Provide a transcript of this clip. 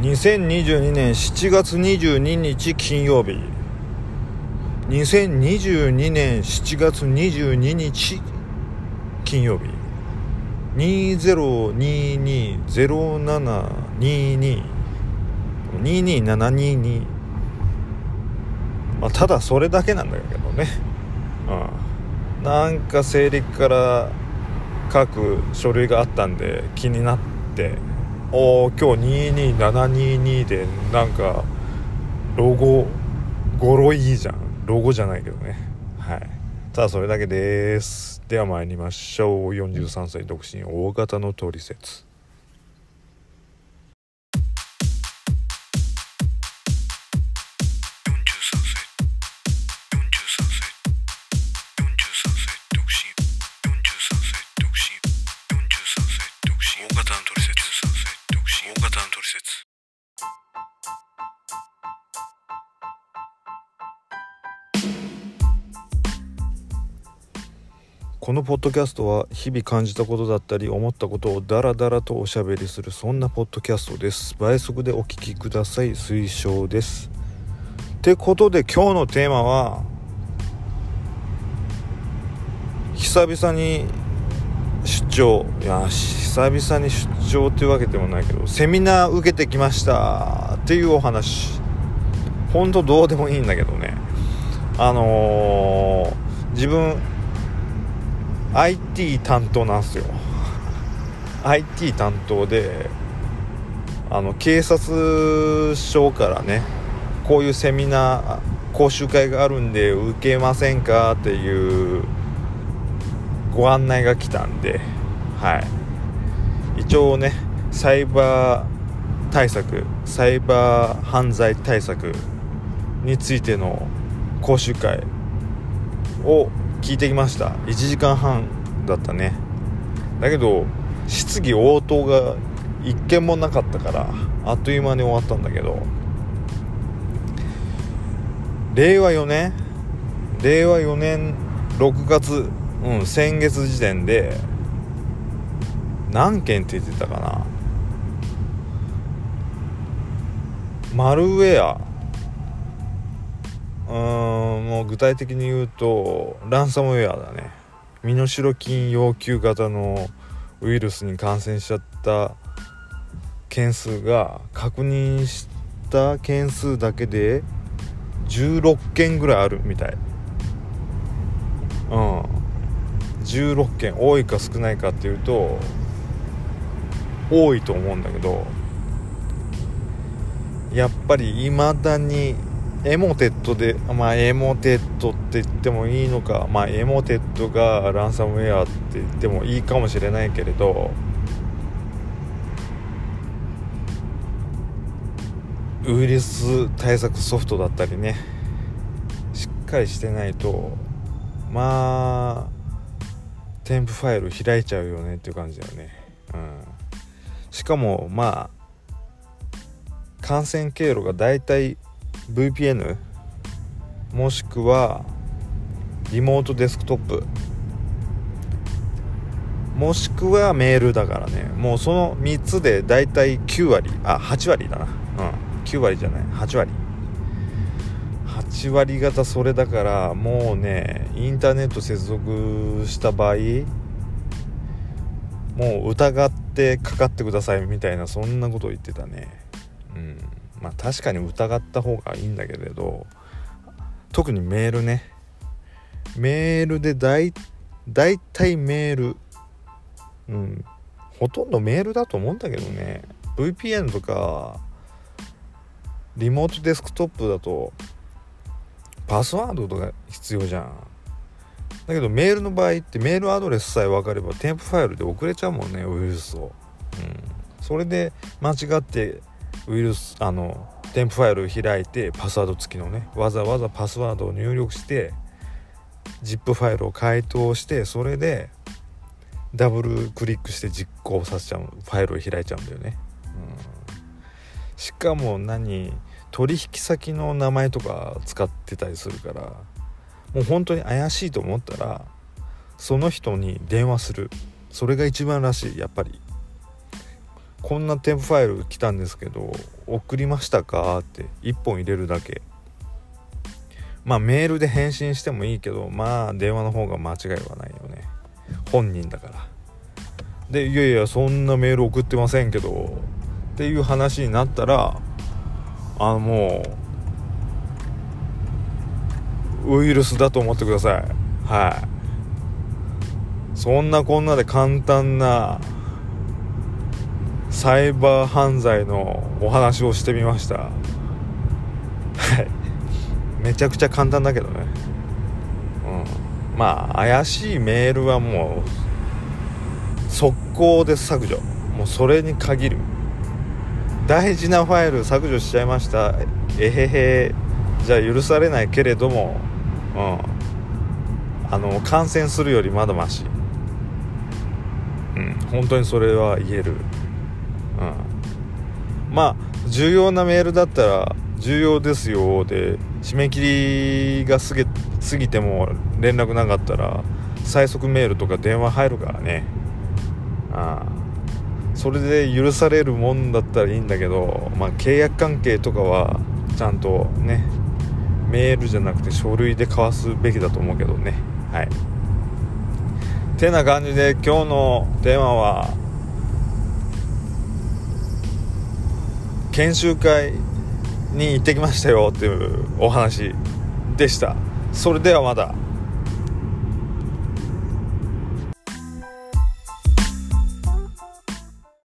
2022年7月22日金曜日2022年7月22日金曜日202207222222まあただそれだけなんだけどね。うん。なんか西暦から書く書類があったんで気になって。おー今日22722でなんかロゴ語呂いいじゃん。ロゴじゃないけどね。はい。ただそれだけです。では参りましょう。43歳独身大型のトリセツ。このポッドキャストは日々感じたことだったり思ったことをダラダラとおしゃべりするそんなポッドキャストです。倍速でお聞きください。推奨です。ってことで今日のテーマは久々に出張。いや久々に出張っていうわけでもないけどセミナー受けてきました。っていうお話。ほんとどうでもいいんだけどね。あのー、自分 IT 担当なんですよ。IT 担当であの警察署からねこういうセミナー講習会があるんで受けませんか？っていうご案内が来たんではい。一応ねサイバー対策サイバー犯罪対策についての講習会を聞いてきました。1時間半だったね。だけど質疑応答が一件もなかったからあっという間に終わったんだけど。令和4年令和4年6月うん先月時点で何件って言ってたかな。マルウェア。うーんもう具体的に言うとランサムウェアだね。身代金要求型のウイルスに感染しちゃった件数が確認した件数だけで16件ぐらいあるみたい。うん。16件多いか少ないかっていうと多いと思うんだけどやっぱりいまだにエモテットでまあエモテットって言ってもいいのかまあエモテットがランサムウェアって言ってもいいかもしれないけれどウイルス対策ソフトだったりねしっかりしてないとまあ添付ファイル開いちゃうよねっていう感じだよね。うん。しかもまあ感染経路がだいたい VPN もしくはリモートデスクトップ。もしくはメールだからね。もうその3つでだいたい9割。あ8割だな。うん。9割じゃない。8割。8割方それだからもうねインターネット接続した場合もう疑ってかかってくださいみたいなそんなことを言ってたね。うん。まあ確かに疑った方がいいんだけれど特にメールね。メールで大大体メール。うん。ほとんどメールだと思うんだけどね。VPN とかリモートデスクトップだとパスワードとか必要じゃん。だけどメールの場合ってメールアドレスさえ分かれば添付ファイルで送れちゃうもんねウイルスを、うん、それで間違ってウイルスあの添付ファイルを開いてパスワード付きのねわざわざパスワードを入力して ZIP ファイルを解凍してそれでダブルクリックして実行させちゃうファイルを開いちゃうんだよね、うん、しかも何取引先の名前とか使ってたりするからもう本当に怪しいと思ったらその人に電話する。それが一番らしいやっぱり。こんな添付ファイル来たんですけど送りましたか?」って1本入れるだけ。まあメールで返信してもいいけどまあ電話の方が間違いはないよね。本人だから。でいやいやそんなメール送ってませんけどっていう話になったらあのもうウイルスだと思ってください。はい。そんなこんなで簡単なサイバー犯罪のお話をしてみました。はい。めちゃくちゃ簡単だけどね。うん。まあ怪しいメールはもう速攻で削除。もうそれに限る。大事なファイル削除しちゃいました。えへへ。じゃあ許されないけれども。うん。あの感染するよりまだましうん。本当にそれは言える。うん。まあ重要なメールだったら重要ですよで締め切りが過ぎ過ぎても連絡なかったら最速メールとか電話入るからね。ああ。それで許されるもんだったらいいんだけど、まあ、契約関係とかはちゃんとねメールじゃなくて書類で交わすべきだと思うけどね。はい。てな感じで今日のテーマは研修会に行ってきましたよっていうお話でした。それではまた。